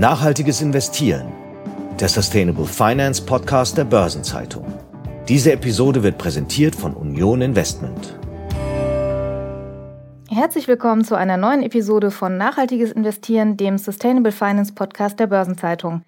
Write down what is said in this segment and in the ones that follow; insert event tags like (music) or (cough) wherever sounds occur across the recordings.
Nachhaltiges Investieren, der Sustainable Finance Podcast der Börsenzeitung. Diese Episode wird präsentiert von Union Investment. Herzlich willkommen zu einer neuen Episode von Nachhaltiges Investieren, dem Sustainable Finance Podcast der Börsenzeitung.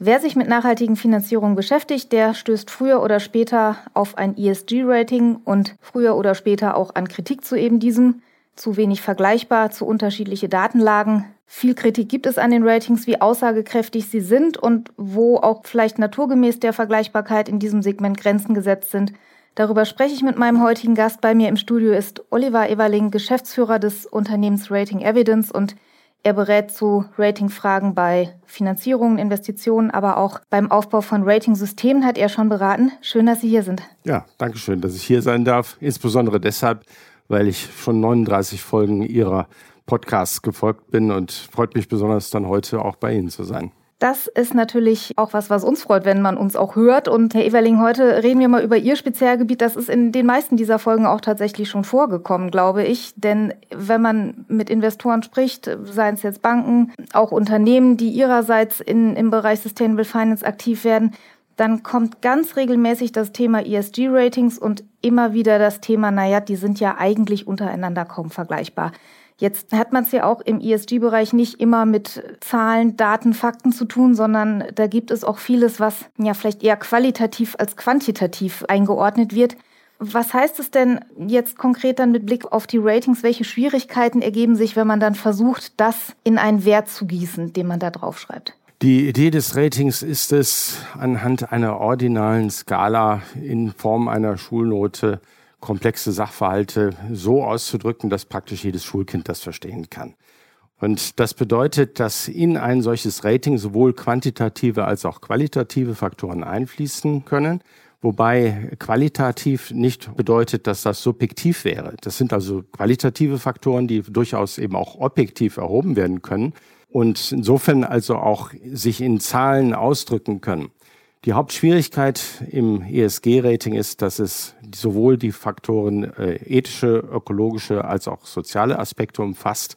Wer sich mit nachhaltigen Finanzierungen beschäftigt, der stößt früher oder später auf ein ESG-Rating und früher oder später auch an Kritik zu eben diesem zu wenig vergleichbar, zu unterschiedliche Datenlagen. Viel Kritik gibt es an den Ratings, wie aussagekräftig sie sind und wo auch vielleicht naturgemäß der Vergleichbarkeit in diesem Segment Grenzen gesetzt sind. Darüber spreche ich mit meinem heutigen Gast. Bei mir im Studio ist Oliver Everling, Geschäftsführer des Unternehmens Rating Evidence und er berät zu Ratingfragen bei Finanzierungen, Investitionen, aber auch beim Aufbau von Ratingsystemen hat er schon beraten. Schön, dass Sie hier sind. Ja, danke schön, dass ich hier sein darf. Insbesondere deshalb, weil ich schon 39 Folgen Ihrer Podcasts gefolgt bin und freut mich besonders dann heute auch bei Ihnen zu sein. Das ist natürlich auch was, was uns freut, wenn man uns auch hört. Und Herr Everling, heute reden wir mal über Ihr Spezialgebiet. Das ist in den meisten dieser Folgen auch tatsächlich schon vorgekommen, glaube ich. Denn wenn man mit Investoren spricht, seien es jetzt Banken, auch Unternehmen, die ihrerseits in, im Bereich Sustainable Finance aktiv werden, dann kommt ganz regelmäßig das Thema ESG-Ratings und immer wieder das Thema, naja, die sind ja eigentlich untereinander kaum vergleichbar. Jetzt hat man es ja auch im ESG-Bereich nicht immer mit Zahlen, Daten, Fakten zu tun, sondern da gibt es auch vieles, was ja vielleicht eher qualitativ als quantitativ eingeordnet wird. Was heißt es denn jetzt konkret dann mit Blick auf die Ratings? Welche Schwierigkeiten ergeben sich, wenn man dann versucht, das in einen Wert zu gießen, den man da draufschreibt? Die Idee des Ratings ist es, anhand einer ordinalen Skala in Form einer Schulnote komplexe Sachverhalte so auszudrücken, dass praktisch jedes Schulkind das verstehen kann. Und das bedeutet, dass in ein solches Rating sowohl quantitative als auch qualitative Faktoren einfließen können, wobei qualitativ nicht bedeutet, dass das subjektiv wäre. Das sind also qualitative Faktoren, die durchaus eben auch objektiv erhoben werden können und insofern also auch sich in Zahlen ausdrücken können. Die Hauptschwierigkeit im ESG-Rating ist, dass es sowohl die Faktoren äh, ethische, ökologische als auch soziale Aspekte umfasst.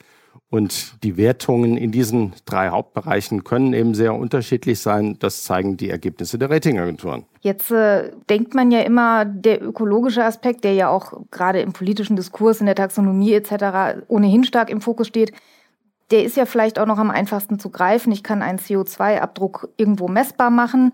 Und die Wertungen in diesen drei Hauptbereichen können eben sehr unterschiedlich sein. Das zeigen die Ergebnisse der Ratingagenturen. Jetzt äh, denkt man ja immer, der ökologische Aspekt, der ja auch gerade im politischen Diskurs, in der Taxonomie etc. ohnehin stark im Fokus steht, der ist ja vielleicht auch noch am einfachsten zu greifen. Ich kann einen CO2-Abdruck irgendwo messbar machen,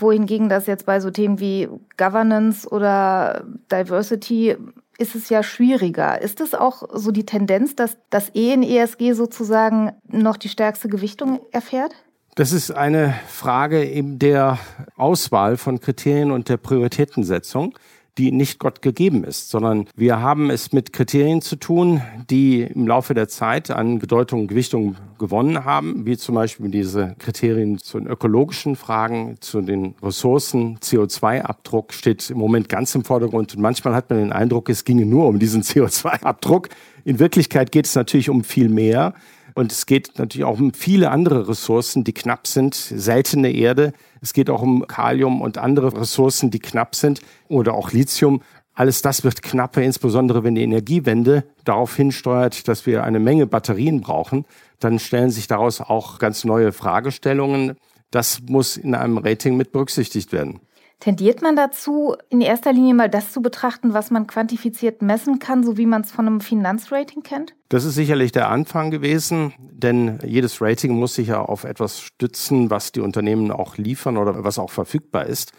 wohingegen das jetzt bei so Themen wie Governance oder Diversity ist es ja schwieriger. Ist es auch so die Tendenz, dass das E in ESG sozusagen noch die stärkste Gewichtung erfährt? Das ist eine Frage eben der Auswahl von Kriterien und der Prioritätensetzung die nicht Gott gegeben ist, sondern wir haben es mit Kriterien zu tun, die im Laufe der Zeit an Bedeutung und Gewichtung gewonnen haben, wie zum Beispiel diese Kriterien zu den ökologischen Fragen, zu den Ressourcen, CO2-Abdruck steht im Moment ganz im Vordergrund und manchmal hat man den Eindruck, es ginge nur um diesen CO2-Abdruck. In Wirklichkeit geht es natürlich um viel mehr. Und es geht natürlich auch um viele andere Ressourcen, die knapp sind, seltene Erde. Es geht auch um Kalium und andere Ressourcen, die knapp sind oder auch Lithium. Alles das wird knapper, insbesondere wenn die Energiewende darauf hinsteuert, dass wir eine Menge Batterien brauchen. Dann stellen sich daraus auch ganz neue Fragestellungen. Das muss in einem Rating mit berücksichtigt werden. Tendiert man dazu, in erster Linie mal das zu betrachten, was man quantifiziert messen kann, so wie man es von einem Finanzrating kennt? Das ist sicherlich der Anfang gewesen, denn jedes Rating muss sich ja auf etwas stützen, was die Unternehmen auch liefern oder was auch verfügbar ist.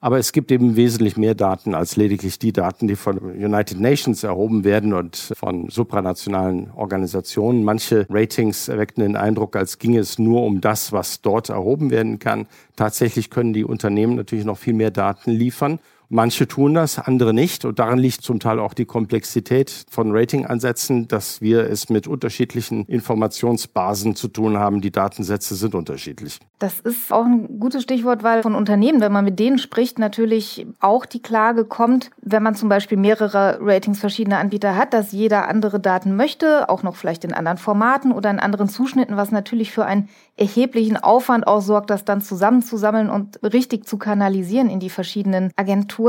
Aber es gibt eben wesentlich mehr Daten als lediglich die Daten, die von United Nations erhoben werden und von supranationalen Organisationen. Manche Ratings erweckten den Eindruck, als ginge es nur um das, was dort erhoben werden kann. Tatsächlich können die Unternehmen natürlich noch viel mehr Daten liefern. Manche tun das, andere nicht. Und daran liegt zum Teil auch die Komplexität von Ratingansätzen, dass wir es mit unterschiedlichen Informationsbasen zu tun haben. Die Datensätze sind unterschiedlich. Das ist auch ein gutes Stichwort, weil von Unternehmen, wenn man mit denen spricht, natürlich auch die Klage kommt, wenn man zum Beispiel mehrere Ratings verschiedener Anbieter hat, dass jeder andere Daten möchte, auch noch vielleicht in anderen Formaten oder in anderen Zuschnitten, was natürlich für einen erheblichen Aufwand aussorgt, das dann zusammenzusammeln und richtig zu kanalisieren in die verschiedenen Agenturen.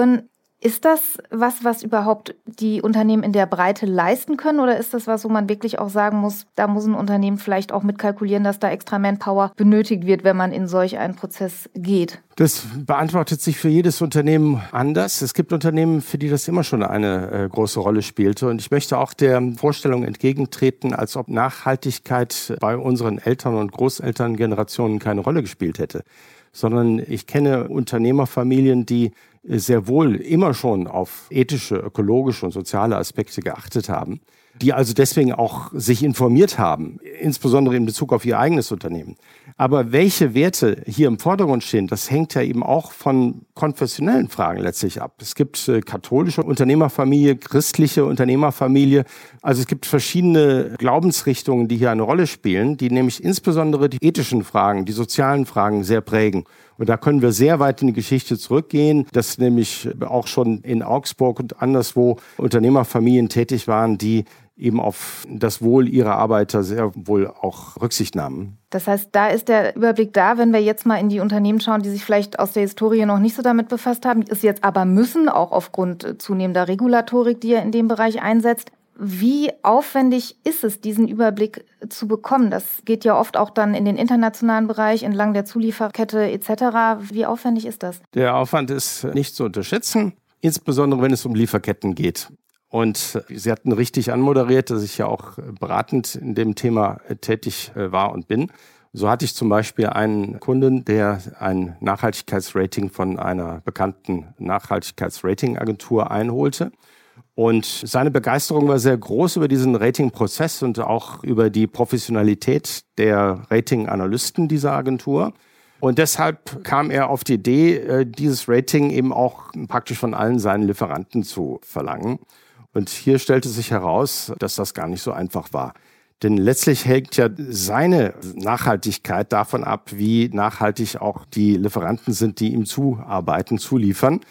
Ist das was, was überhaupt die Unternehmen in der Breite leisten können? Oder ist das was, wo man wirklich auch sagen muss, da muss ein Unternehmen vielleicht auch mitkalkulieren, dass da extra Manpower benötigt wird, wenn man in solch einen Prozess geht? Das beantwortet sich für jedes Unternehmen anders. Es gibt Unternehmen, für die das immer schon eine äh, große Rolle spielte. Und ich möchte auch der Vorstellung entgegentreten, als ob Nachhaltigkeit bei unseren Eltern und Großelterngenerationen keine Rolle gespielt hätte sondern ich kenne Unternehmerfamilien, die sehr wohl immer schon auf ethische, ökologische und soziale Aspekte geachtet haben, die also deswegen auch sich informiert haben, insbesondere in Bezug auf ihr eigenes Unternehmen. Aber welche Werte hier im Vordergrund stehen, das hängt ja eben auch von konfessionellen Fragen letztlich ab. Es gibt äh, katholische Unternehmerfamilie, christliche Unternehmerfamilie. Also es gibt verschiedene Glaubensrichtungen, die hier eine Rolle spielen, die nämlich insbesondere die ethischen Fragen, die sozialen Fragen sehr prägen. Und da können wir sehr weit in die Geschichte zurückgehen, dass nämlich auch schon in Augsburg und anderswo Unternehmerfamilien tätig waren, die eben auf das Wohl ihrer Arbeiter sehr wohl auch Rücksicht nahmen. Das heißt, da ist der Überblick da, wenn wir jetzt mal in die Unternehmen schauen, die sich vielleicht aus der Historie noch nicht so damit befasst haben, es jetzt aber müssen, auch aufgrund zunehmender Regulatorik, die er in dem Bereich einsetzt. Wie aufwendig ist es, diesen Überblick zu bekommen? Das geht ja oft auch dann in den internationalen Bereich, entlang der Zulieferkette etc. Wie aufwendig ist das? Der Aufwand ist nicht zu unterschätzen, insbesondere wenn es um Lieferketten geht. Und Sie hatten richtig anmoderiert, dass ich ja auch beratend in dem Thema tätig äh, war und bin. So hatte ich zum Beispiel einen Kunden, der ein Nachhaltigkeitsrating von einer bekannten Nachhaltigkeitsratingagentur einholte. Und seine Begeisterung war sehr groß über diesen Ratingprozess und auch über die Professionalität der Ratinganalysten dieser Agentur. Und deshalb kam er auf die Idee, äh, dieses Rating eben auch praktisch von allen seinen Lieferanten zu verlangen. Und hier stellte sich heraus, dass das gar nicht so einfach war. Denn letztlich hängt ja seine Nachhaltigkeit davon ab, wie nachhaltig auch die Lieferanten sind, die ihm zuarbeiten, zuliefern.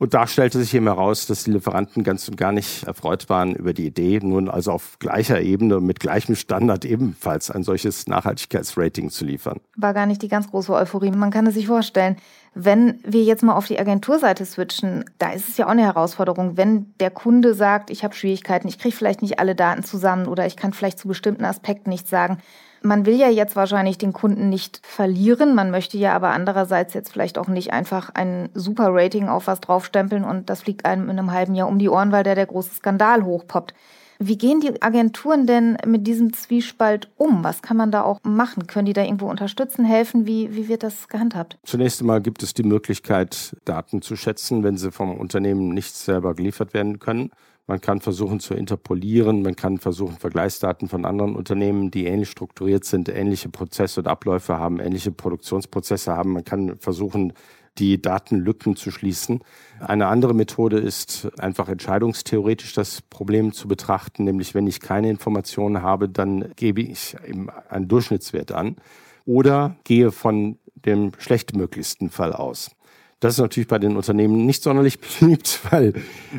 Und da stellte sich eben heraus, dass die Lieferanten ganz und gar nicht erfreut waren über die Idee, nun also auf gleicher Ebene mit gleichem Standard ebenfalls ein solches Nachhaltigkeitsrating zu liefern. War gar nicht die ganz große Euphorie. Man kann es sich vorstellen. Wenn wir jetzt mal auf die Agenturseite switchen, da ist es ja auch eine Herausforderung, wenn der Kunde sagt, ich habe Schwierigkeiten, ich kriege vielleicht nicht alle Daten zusammen oder ich kann vielleicht zu bestimmten Aspekten nichts sagen. Man will ja jetzt wahrscheinlich den Kunden nicht verlieren, man möchte ja aber andererseits jetzt vielleicht auch nicht einfach ein super Rating auf was draufstempeln und das fliegt einem in einem halben Jahr um die Ohren, weil da der große Skandal hochpoppt. Wie gehen die Agenturen denn mit diesem Zwiespalt um? Was kann man da auch machen? Können die da irgendwo unterstützen, helfen? Wie, wie wird das gehandhabt? Zunächst einmal gibt es die Möglichkeit, Daten zu schätzen, wenn sie vom Unternehmen nicht selber geliefert werden können. Man kann versuchen zu interpolieren, man kann versuchen, Vergleichsdaten von anderen Unternehmen, die ähnlich strukturiert sind, ähnliche Prozesse und Abläufe haben, ähnliche Produktionsprozesse haben. Man kann versuchen, die Datenlücken zu schließen. Eine andere Methode ist einfach entscheidungstheoretisch das Problem zu betrachten, nämlich wenn ich keine Informationen habe, dann gebe ich eben einen Durchschnittswert an oder gehe von dem schlechtmöglichsten Fall aus. Das ist natürlich bei den Unternehmen nicht sonderlich (laughs) beliebt, weil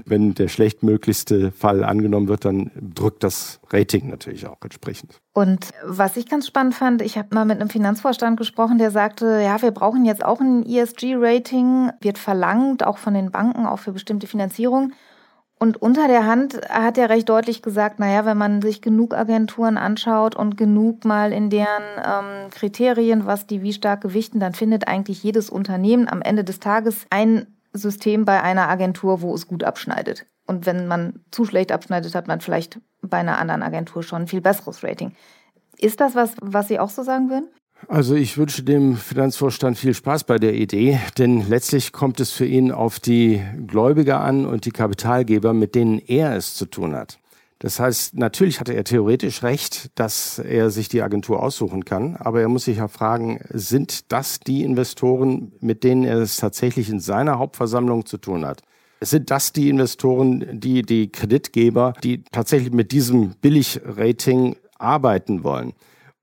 wenn der schlechtmöglichste Fall angenommen wird, dann drückt das Rating natürlich auch entsprechend. Und was ich ganz spannend fand, ich habe mal mit einem Finanzvorstand gesprochen, der sagte, ja, wir brauchen jetzt auch ein ESG-Rating, wird verlangt, auch von den Banken, auch für bestimmte Finanzierung. Und unter der Hand hat er recht deutlich gesagt, naja, wenn man sich genug Agenturen anschaut und genug mal in deren ähm, Kriterien, was die wie stark gewichten, dann findet eigentlich jedes Unternehmen am Ende des Tages ein System bei einer Agentur, wo es gut abschneidet. Und wenn man zu schlecht abschneidet, hat man vielleicht bei einer anderen Agentur schon ein viel besseres Rating. Ist das was, was Sie auch so sagen würden? Also ich wünsche dem Finanzvorstand viel Spaß bei der Idee, denn letztlich kommt es für ihn auf die Gläubiger an und die Kapitalgeber, mit denen er es zu tun hat. Das heißt, natürlich hatte er theoretisch recht, dass er sich die Agentur aussuchen kann, aber er muss sich ja fragen, sind das die Investoren, mit denen er es tatsächlich in seiner Hauptversammlung zu tun hat? Sind das die Investoren, die die Kreditgeber, die tatsächlich mit diesem Billigrating arbeiten wollen?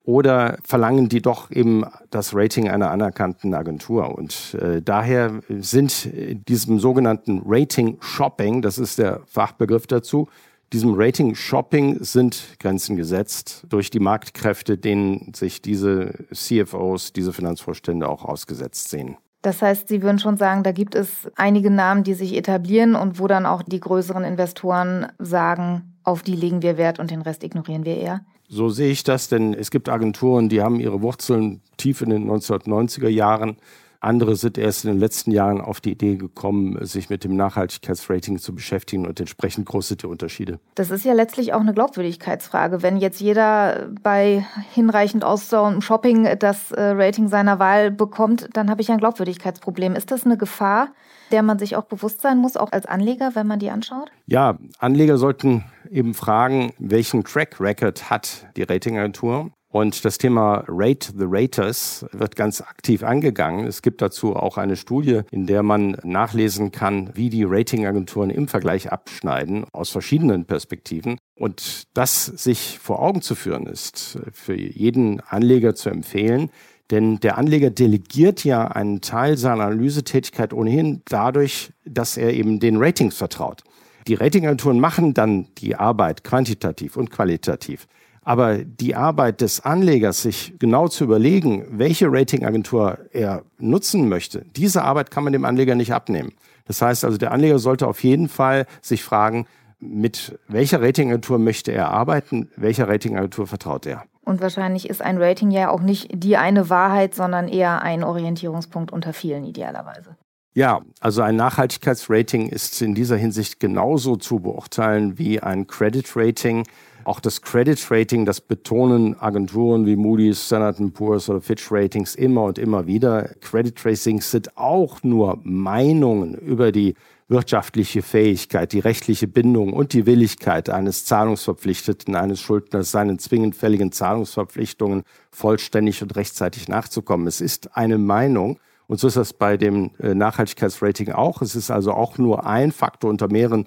Oder verlangen die doch eben das Rating einer anerkannten Agentur? Und äh, daher sind in diesem sogenannten Rating Shopping, das ist der Fachbegriff dazu, diesem Rating Shopping sind Grenzen gesetzt durch die Marktkräfte, denen sich diese CFOs, diese Finanzvorstände auch ausgesetzt sehen. Das heißt, Sie würden schon sagen, da gibt es einige Namen, die sich etablieren und wo dann auch die größeren Investoren sagen, auf die legen wir Wert und den Rest ignorieren wir eher. So sehe ich das, denn es gibt Agenturen, die haben ihre Wurzeln tief in den 1990er Jahren andere sind erst in den letzten Jahren auf die Idee gekommen, sich mit dem Nachhaltigkeitsrating zu beschäftigen und entsprechend groß sind die Unterschiede. Das ist ja letztlich auch eine Glaubwürdigkeitsfrage. Wenn jetzt jeder bei hinreichend Ausdauer und Shopping das äh, Rating seiner Wahl bekommt, dann habe ich ein Glaubwürdigkeitsproblem. Ist das eine Gefahr, der man sich auch bewusst sein muss, auch als Anleger, wenn man die anschaut? Ja, Anleger sollten eben fragen, welchen Track Record hat die Ratingagentur und das Thema Rate the Raters wird ganz aktiv angegangen. Es gibt dazu auch eine Studie, in der man nachlesen kann, wie die Ratingagenturen im Vergleich abschneiden aus verschiedenen Perspektiven. Und das sich vor Augen zu führen, ist für jeden Anleger zu empfehlen. Denn der Anleger delegiert ja einen Teil seiner Analysetätigkeit ohnehin dadurch, dass er eben den Ratings vertraut. Die Ratingagenturen machen dann die Arbeit quantitativ und qualitativ. Aber die Arbeit des Anlegers, sich genau zu überlegen, welche Ratingagentur er nutzen möchte, diese Arbeit kann man dem Anleger nicht abnehmen. Das heißt also, der Anleger sollte auf jeden Fall sich fragen, mit welcher Ratingagentur möchte er arbeiten, welcher Ratingagentur vertraut er. Und wahrscheinlich ist ein Rating ja auch nicht die eine Wahrheit, sondern eher ein Orientierungspunkt unter vielen idealerweise. Ja, also ein Nachhaltigkeitsrating ist in dieser Hinsicht genauso zu beurteilen wie ein Credit Rating. Auch das Credit Rating, das betonen Agenturen wie Moody's, Standard Poor's oder Fitch Ratings immer und immer wieder. Credit Ratings sind auch nur Meinungen über die wirtschaftliche Fähigkeit, die rechtliche Bindung und die Willigkeit eines Zahlungsverpflichteten, eines Schuldners, seinen zwingend fälligen Zahlungsverpflichtungen vollständig und rechtzeitig nachzukommen. Es ist eine Meinung. Und so ist das bei dem äh, Nachhaltigkeitsrating auch. Es ist also auch nur ein Faktor unter mehreren,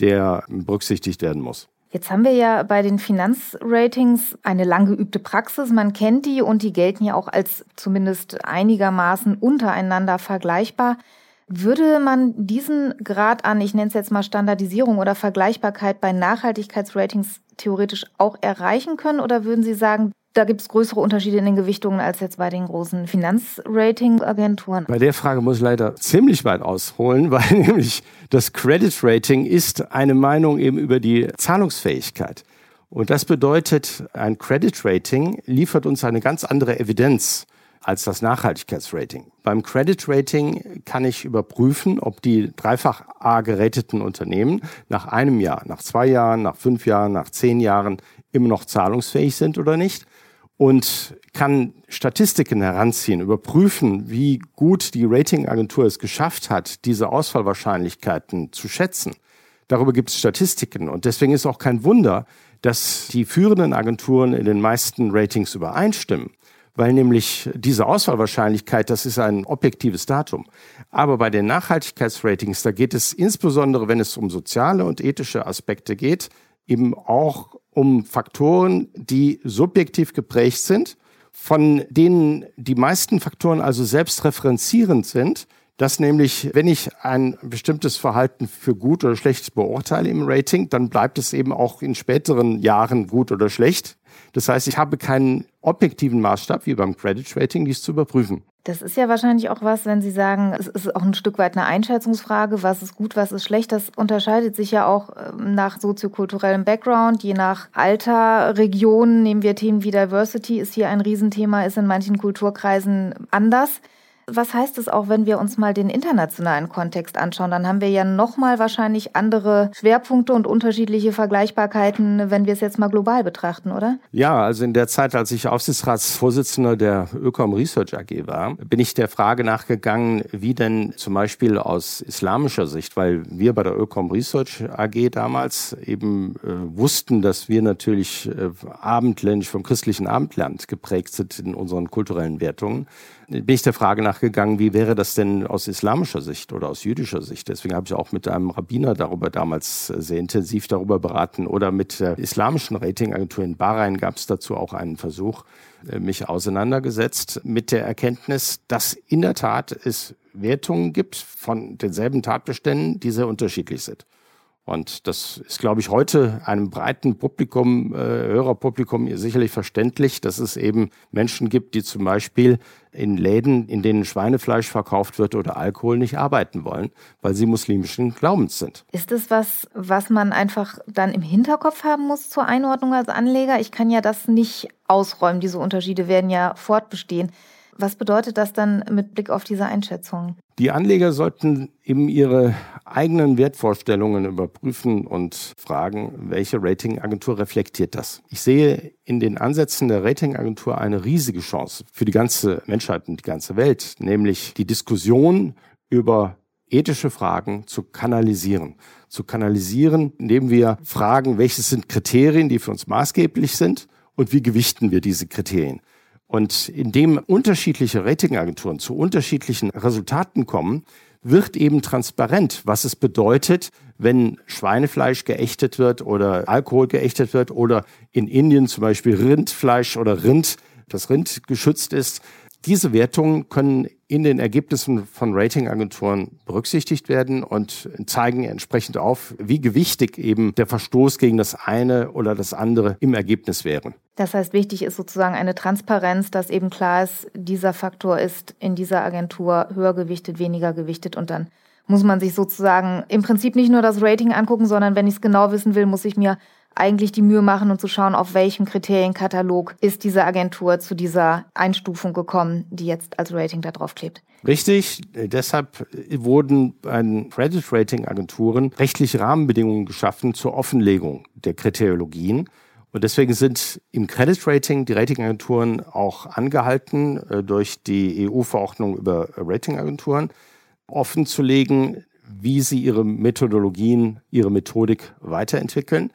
der berücksichtigt werden muss. Jetzt haben wir ja bei den Finanzratings eine lang geübte Praxis. Man kennt die und die gelten ja auch als zumindest einigermaßen untereinander vergleichbar. Würde man diesen Grad an, ich nenne es jetzt mal Standardisierung oder Vergleichbarkeit bei Nachhaltigkeitsratings theoretisch auch erreichen können? Oder würden Sie sagen, da gibt es größere Unterschiede in den Gewichtungen als jetzt bei den großen Finanzrating-Agenturen. Bei der Frage muss ich leider ziemlich weit ausholen, (laughs) weil nämlich das Credit Rating ist eine Meinung eben über die Zahlungsfähigkeit. Und das bedeutet, ein Credit Rating liefert uns eine ganz andere Evidenz als das Nachhaltigkeitsrating. Beim Credit Rating kann ich überprüfen, ob die dreifach A gerateten Unternehmen nach einem Jahr, nach zwei Jahren, nach fünf Jahren, nach zehn Jahren immer noch zahlungsfähig sind oder nicht und kann Statistiken heranziehen, überprüfen, wie gut die Ratingagentur es geschafft hat, diese Ausfallwahrscheinlichkeiten zu schätzen. Darüber gibt es Statistiken und deswegen ist auch kein Wunder, dass die führenden Agenturen in den meisten Ratings übereinstimmen, weil nämlich diese Ausfallwahrscheinlichkeit, das ist ein objektives Datum. Aber bei den Nachhaltigkeitsratings, da geht es insbesondere, wenn es um soziale und ethische Aspekte geht, eben auch um Faktoren, die subjektiv geprägt sind, von denen die meisten Faktoren also selbstreferenzierend sind, dass nämlich, wenn ich ein bestimmtes Verhalten für gut oder schlecht beurteile im Rating, dann bleibt es eben auch in späteren Jahren gut oder schlecht. Das heißt, ich habe keinen objektiven Maßstab wie beim Credit Rating, dies zu überprüfen. Das ist ja wahrscheinlich auch was, wenn Sie sagen, es ist auch ein Stück weit eine Einschätzungsfrage, was ist gut, was ist schlecht. Das unterscheidet sich ja auch ähm, nach soziokulturellem Background, je nach Alter, Region. Nehmen wir Themen wie Diversity, ist hier ein Riesenthema, ist in manchen Kulturkreisen anders. Was heißt es auch, wenn wir uns mal den internationalen Kontext anschauen? Dann haben wir ja nochmal wahrscheinlich andere Schwerpunkte und unterschiedliche Vergleichbarkeiten, wenn wir es jetzt mal global betrachten, oder? Ja, also in der Zeit, als ich Aufsichtsratsvorsitzender der Ökom Research AG war, bin ich der Frage nachgegangen, wie denn zum Beispiel aus islamischer Sicht, weil wir bei der Ökom Research AG damals eben äh, wussten, dass wir natürlich äh, abendländisch vom christlichen Abendland geprägt sind in unseren kulturellen Wertungen, bin ich der Frage nachgegangen, wie wäre das denn aus islamischer Sicht oder aus jüdischer Sicht? Deswegen habe ich auch mit einem Rabbiner darüber damals sehr intensiv darüber beraten oder mit der islamischen Ratingagentur in Bahrain gab es dazu auch einen Versuch, äh, mich auseinandergesetzt mit der Erkenntnis, dass in der Tat es Wertungen gibt von denselben Tatbeständen, die sehr unterschiedlich sind. Und das ist, glaube ich, heute einem breiten Publikum, äh, Hörerpublikum sicherlich verständlich, dass es eben Menschen gibt, die zum Beispiel in Läden, in denen Schweinefleisch verkauft wird oder Alkohol, nicht arbeiten wollen, weil sie muslimischen Glaubens sind. Ist es was, was man einfach dann im Hinterkopf haben muss zur Einordnung als Anleger? Ich kann ja das nicht ausräumen. Diese Unterschiede werden ja fortbestehen. Was bedeutet das dann mit Blick auf diese Einschätzung? Die Anleger sollten eben ihre eigenen Wertvorstellungen überprüfen und fragen, welche Ratingagentur reflektiert das. Ich sehe in den Ansätzen der Ratingagentur eine riesige Chance für die ganze Menschheit und die ganze Welt, nämlich die Diskussion über ethische Fragen zu kanalisieren. Zu kanalisieren, indem wir fragen, welches sind Kriterien, die für uns maßgeblich sind und wie gewichten wir diese Kriterien. Und indem unterschiedliche Ratingagenturen zu unterschiedlichen Resultaten kommen, wird eben transparent, was es bedeutet, wenn Schweinefleisch geächtet wird oder Alkohol geächtet wird oder in Indien zum Beispiel Rindfleisch oder Rind, das Rind geschützt ist. Diese Wertungen können in den Ergebnissen von Ratingagenturen berücksichtigt werden und zeigen entsprechend auf, wie gewichtig eben der Verstoß gegen das eine oder das andere im Ergebnis wäre. Das heißt, wichtig ist sozusagen eine Transparenz, dass eben klar ist, dieser Faktor ist in dieser Agentur höher gewichtet, weniger gewichtet und dann muss man sich sozusagen im Prinzip nicht nur das Rating angucken, sondern wenn ich es genau wissen will, muss ich mir eigentlich die Mühe machen und zu schauen, auf welchem Kriterienkatalog ist diese Agentur zu dieser Einstufung gekommen, die jetzt als Rating da drauf klebt. Richtig, deshalb wurden bei Credit Rating Agenturen rechtliche Rahmenbedingungen geschaffen zur Offenlegung der Kriteriologien. Und deswegen sind im Credit Rating die Ratingagenturen auch angehalten, äh, durch die EU-Verordnung über Ratingagenturen offenzulegen, wie sie ihre Methodologien, ihre Methodik weiterentwickeln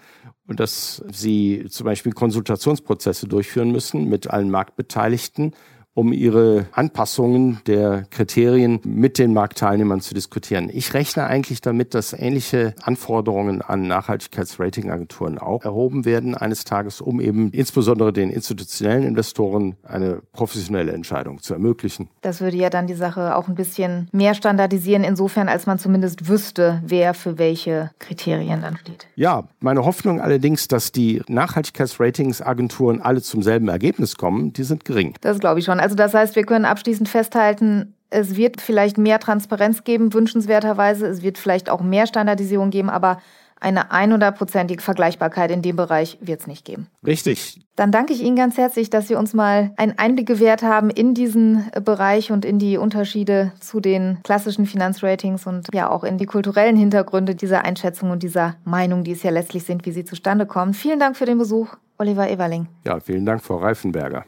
und dass sie zum Beispiel Konsultationsprozesse durchführen müssen mit allen Marktbeteiligten, um ihre Anpassungen der Kriterien mit den Marktteilnehmern zu diskutieren. Ich rechne eigentlich damit, dass ähnliche Anforderungen an Nachhaltigkeitsratingagenturen auch erhoben werden eines Tages, um eben insbesondere den institutionellen Investoren eine professionelle Entscheidung zu ermöglichen. Das würde ja dann die Sache auch ein bisschen mehr standardisieren, insofern als man zumindest wüsste, wer für welche Kriterien dann steht. Ja, meine Hoffnung allerdings, dass die Nachhaltigkeitsratingsagenturen alle zum selben Ergebnis kommen, die sind gering. Das glaube ich schon. Also das heißt, wir können abschließend festhalten, es wird vielleicht mehr Transparenz geben, wünschenswerterweise. Es wird vielleicht auch mehr Standardisierung geben, aber eine 100%ige Vergleichbarkeit in dem Bereich wird es nicht geben. Richtig. Dann danke ich Ihnen ganz herzlich, dass Sie uns mal einen Einblick gewährt haben in diesen Bereich und in die Unterschiede zu den klassischen Finanzratings und ja auch in die kulturellen Hintergründe dieser Einschätzung und dieser Meinung, die es ja letztlich sind, wie sie zustande kommen. Vielen Dank für den Besuch, Oliver Eberling. Ja, vielen Dank, Frau Reifenberger.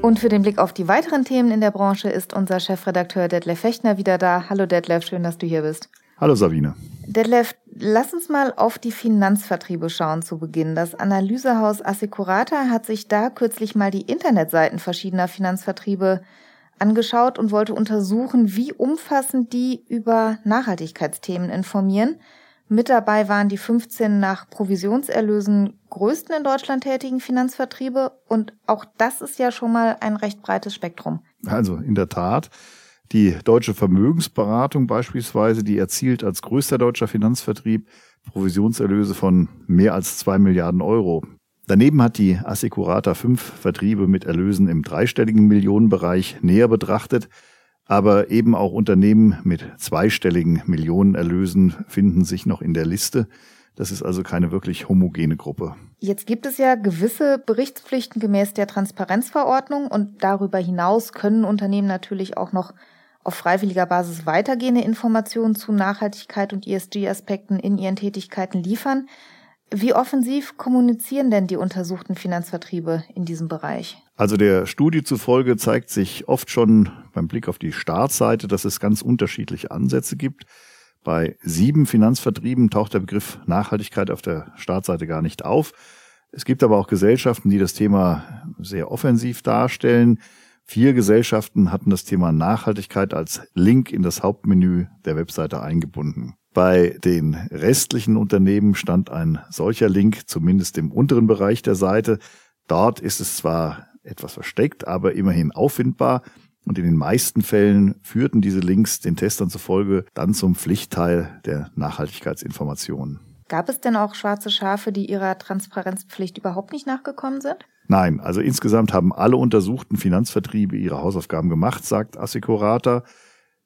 Und für den Blick auf die weiteren Themen in der Branche ist unser Chefredakteur Detlef Fechtner wieder da. Hallo Detlef, schön, dass du hier bist. Hallo Sabine. Detlef, lass uns mal auf die Finanzvertriebe schauen zu Beginn. Das Analysehaus Assecurata hat sich da kürzlich mal die Internetseiten verschiedener Finanzvertriebe angeschaut und wollte untersuchen, wie umfassend die über Nachhaltigkeitsthemen informieren. Mit dabei waren die 15 nach Provisionserlösen größten in Deutschland tätigen Finanzvertriebe und auch das ist ja schon mal ein recht breites Spektrum. Also in der Tat. Die deutsche Vermögensberatung beispielsweise, die erzielt als größter deutscher Finanzvertrieb Provisionserlöse von mehr als zwei Milliarden Euro. Daneben hat die Assecurata fünf Vertriebe mit Erlösen im dreistelligen Millionenbereich näher betrachtet. Aber eben auch Unternehmen mit zweistelligen Millionenerlösen finden sich noch in der Liste. Das ist also keine wirklich homogene Gruppe. Jetzt gibt es ja gewisse Berichtspflichten gemäß der Transparenzverordnung und darüber hinaus können Unternehmen natürlich auch noch auf freiwilliger Basis weitergehende Informationen zu Nachhaltigkeit und ESG-Aspekten in ihren Tätigkeiten liefern. Wie offensiv kommunizieren denn die untersuchten Finanzvertriebe in diesem Bereich? Also der Studie zufolge zeigt sich oft schon beim Blick auf die Startseite, dass es ganz unterschiedliche Ansätze gibt. Bei sieben Finanzvertrieben taucht der Begriff Nachhaltigkeit auf der Startseite gar nicht auf. Es gibt aber auch Gesellschaften, die das Thema sehr offensiv darstellen. Vier Gesellschaften hatten das Thema Nachhaltigkeit als Link in das Hauptmenü der Webseite eingebunden. Bei den restlichen Unternehmen stand ein solcher Link zumindest im unteren Bereich der Seite. Dort ist es zwar etwas versteckt, aber immerhin auffindbar. Und in den meisten Fällen führten diese Links den Testern zufolge dann zum Pflichtteil der Nachhaltigkeitsinformationen. Gab es denn auch schwarze Schafe, die ihrer Transparenzpflicht überhaupt nicht nachgekommen sind? Nein, also insgesamt haben alle untersuchten Finanzvertriebe ihre Hausaufgaben gemacht, sagt Assicurata.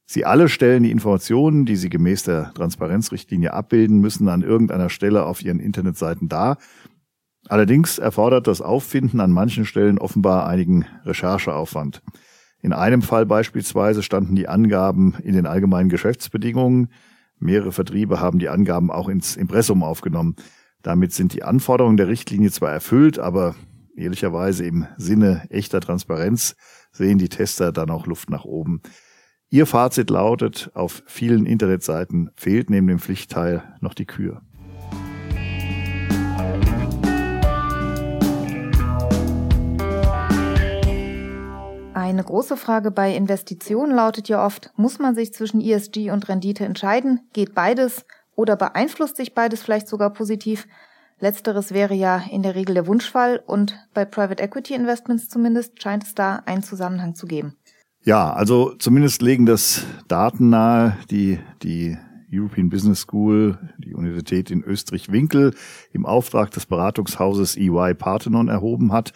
Sie alle stellen die Informationen, die sie gemäß der Transparenzrichtlinie abbilden müssen, an irgendeiner Stelle auf ihren Internetseiten dar. Allerdings erfordert das Auffinden an manchen Stellen offenbar einigen Rechercheaufwand. In einem Fall beispielsweise standen die Angaben in den allgemeinen Geschäftsbedingungen. Mehrere Vertriebe haben die Angaben auch ins Impressum aufgenommen. Damit sind die Anforderungen der Richtlinie zwar erfüllt, aber ehrlicherweise im Sinne echter Transparenz sehen die Tester dann auch Luft nach oben. Ihr Fazit lautet, auf vielen Internetseiten fehlt neben dem Pflichtteil noch die Kür. Eine große Frage bei Investitionen lautet ja oft, muss man sich zwischen ESG und Rendite entscheiden? Geht beides oder beeinflusst sich beides vielleicht sogar positiv? Letzteres wäre ja in der Regel der Wunschfall und bei Private Equity Investments zumindest scheint es da einen Zusammenhang zu geben. Ja, also zumindest legen das Daten nahe, die die European Business School, die Universität in Österreich-Winkel im Auftrag des Beratungshauses EY Parthenon erhoben hat.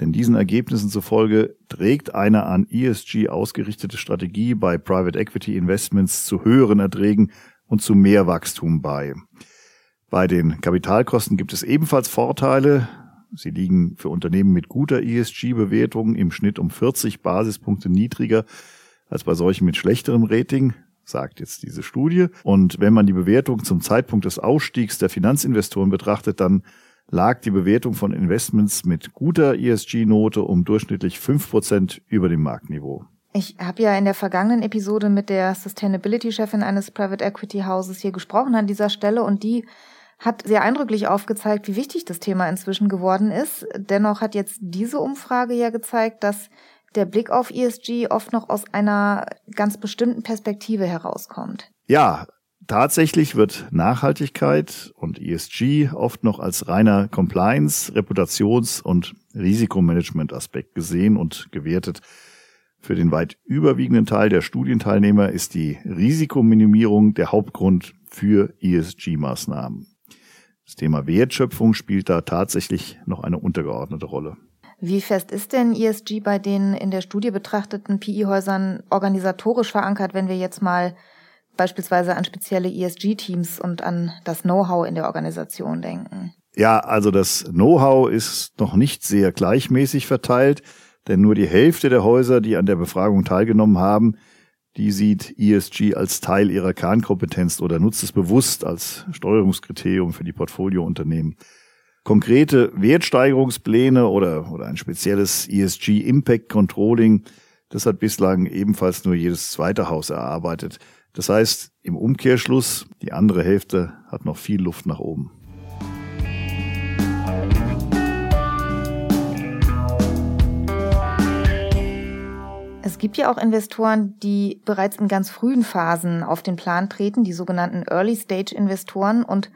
Denn diesen Ergebnissen zufolge trägt eine an ESG ausgerichtete Strategie bei Private Equity Investments zu höheren Erträgen und zu mehr Wachstum bei. Bei den Kapitalkosten gibt es ebenfalls Vorteile. Sie liegen für Unternehmen mit guter ESG-Bewertung im Schnitt um 40 Basispunkte niedriger als bei solchen mit schlechterem Rating, sagt jetzt diese Studie. Und wenn man die Bewertung zum Zeitpunkt des Ausstiegs der Finanzinvestoren betrachtet, dann lag die Bewertung von Investments mit guter ESG-Note um durchschnittlich fünf Prozent über dem Marktniveau. Ich habe ja in der vergangenen Episode mit der Sustainability-Chefin eines Private Equity Hauses hier gesprochen an dieser Stelle und die hat sehr eindrücklich aufgezeigt, wie wichtig das Thema inzwischen geworden ist. Dennoch hat jetzt diese Umfrage ja gezeigt, dass der Blick auf ESG oft noch aus einer ganz bestimmten Perspektive herauskommt. Ja, Tatsächlich wird Nachhaltigkeit und ESG oft noch als reiner Compliance, Reputations- und Risikomanagement-Aspekt gesehen und gewertet. Für den weit überwiegenden Teil der Studienteilnehmer ist die Risikominimierung der Hauptgrund für ESG-Maßnahmen. Das Thema Wertschöpfung spielt da tatsächlich noch eine untergeordnete Rolle. Wie fest ist denn ESG bei den in der Studie betrachteten PI-Häusern organisatorisch verankert, wenn wir jetzt mal beispielsweise an spezielle ESG-Teams und an das Know-how in der Organisation denken? Ja, also das Know-how ist noch nicht sehr gleichmäßig verteilt, denn nur die Hälfte der Häuser, die an der Befragung teilgenommen haben, die sieht ESG als Teil ihrer Kernkompetenz oder nutzt es bewusst als Steuerungskriterium für die Portfoliounternehmen. Konkrete Wertsteigerungspläne oder, oder ein spezielles ESG Impact Controlling, das hat bislang ebenfalls nur jedes zweite Haus erarbeitet. Das heißt, im Umkehrschluss, die andere Hälfte hat noch viel Luft nach oben. Es gibt ja auch Investoren, die bereits in ganz frühen Phasen auf den Plan treten, die sogenannten Early-Stage-Investoren. Und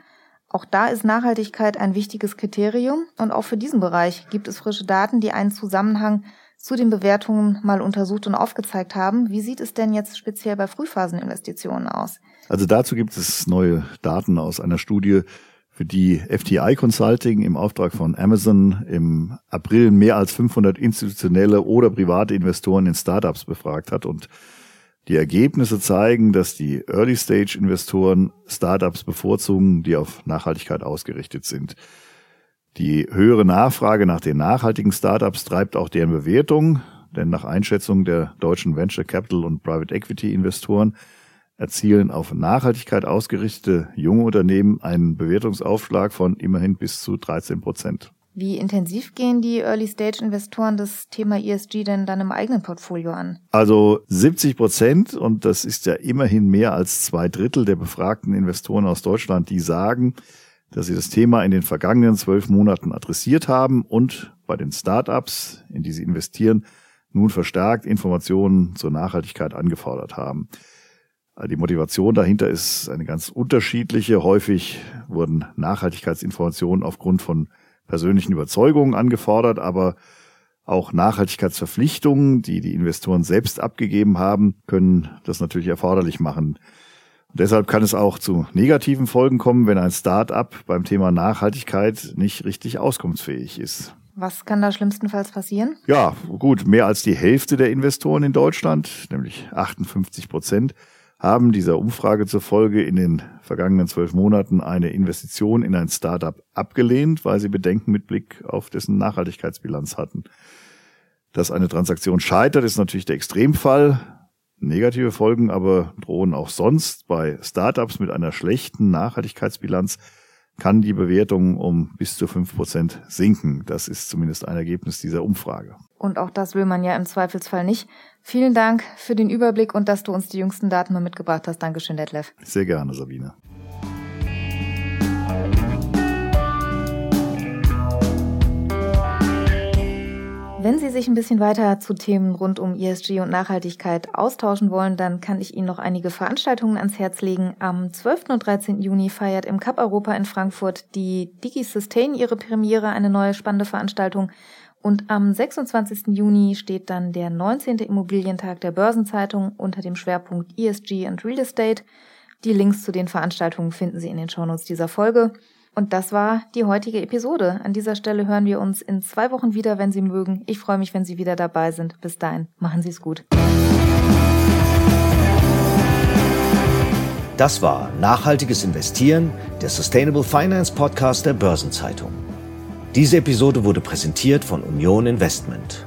auch da ist Nachhaltigkeit ein wichtiges Kriterium. Und auch für diesen Bereich gibt es frische Daten, die einen Zusammenhang zu den Bewertungen mal untersucht und aufgezeigt haben. Wie sieht es denn jetzt speziell bei Frühphaseninvestitionen aus? Also dazu gibt es neue Daten aus einer Studie, für die FTI Consulting im Auftrag von Amazon im April mehr als 500 institutionelle oder private Investoren in Startups befragt hat und die Ergebnisse zeigen, dass die Early-Stage-Investoren Startups bevorzugen, die auf Nachhaltigkeit ausgerichtet sind. Die höhere Nachfrage nach den nachhaltigen Startups treibt auch deren Bewertung, denn nach Einschätzung der deutschen Venture Capital und Private Equity Investoren erzielen auf Nachhaltigkeit ausgerichtete junge Unternehmen einen Bewertungsaufschlag von immerhin bis zu 13 Prozent. Wie intensiv gehen die Early-Stage-Investoren das Thema ESG denn dann im eigenen Portfolio an? Also 70 Prozent, und das ist ja immerhin mehr als zwei Drittel der befragten Investoren aus Deutschland, die sagen, dass sie das Thema in den vergangenen zwölf Monaten adressiert haben und bei den Startups, in die sie investieren, nun verstärkt Informationen zur Nachhaltigkeit angefordert haben. Die Motivation dahinter ist eine ganz unterschiedliche. Häufig wurden Nachhaltigkeitsinformationen aufgrund von persönlichen Überzeugungen angefordert, aber Auch Nachhaltigkeitsverpflichtungen, die die Investoren selbst abgegeben haben, können das natürlich erforderlich machen. Und deshalb kann es auch zu negativen Folgen kommen, wenn ein Start-up beim Thema Nachhaltigkeit nicht richtig auskunftsfähig ist. Was kann da schlimmstenfalls passieren? Ja, gut, mehr als die Hälfte der Investoren in Deutschland, nämlich 58 Prozent, haben dieser Umfrage zufolge in den vergangenen zwölf Monaten eine Investition in ein Startup abgelehnt, weil sie Bedenken mit Blick auf dessen Nachhaltigkeitsbilanz hatten. Dass eine Transaktion scheitert, ist natürlich der Extremfall. Negative Folgen aber drohen auch sonst. Bei Startups mit einer schlechten Nachhaltigkeitsbilanz kann die Bewertung um bis zu fünf Prozent sinken. Das ist zumindest ein Ergebnis dieser Umfrage. Und auch das will man ja im Zweifelsfall nicht. Vielen Dank für den Überblick und dass du uns die jüngsten Daten mal mitgebracht hast. Dankeschön, Detlef. Sehr gerne, Sabine. Wenn Sie sich ein bisschen weiter zu Themen rund um ESG und Nachhaltigkeit austauschen wollen, dann kann ich Ihnen noch einige Veranstaltungen ans Herz legen. Am 12. und 13. Juni feiert im Cup Europa in Frankfurt die Digi Sustain ihre Premiere, eine neue spannende Veranstaltung. Und am 26. Juni steht dann der 19. Immobilientag der Börsenzeitung unter dem Schwerpunkt ESG und Real Estate. Die Links zu den Veranstaltungen finden Sie in den Shownotes dieser Folge. Und das war die heutige Episode. An dieser Stelle hören wir uns in zwei Wochen wieder, wenn Sie mögen. Ich freue mich, wenn Sie wieder dabei sind. Bis dahin, machen Sie es gut. Das war Nachhaltiges Investieren, der Sustainable Finance Podcast der Börsenzeitung. Diese Episode wurde präsentiert von Union Investment.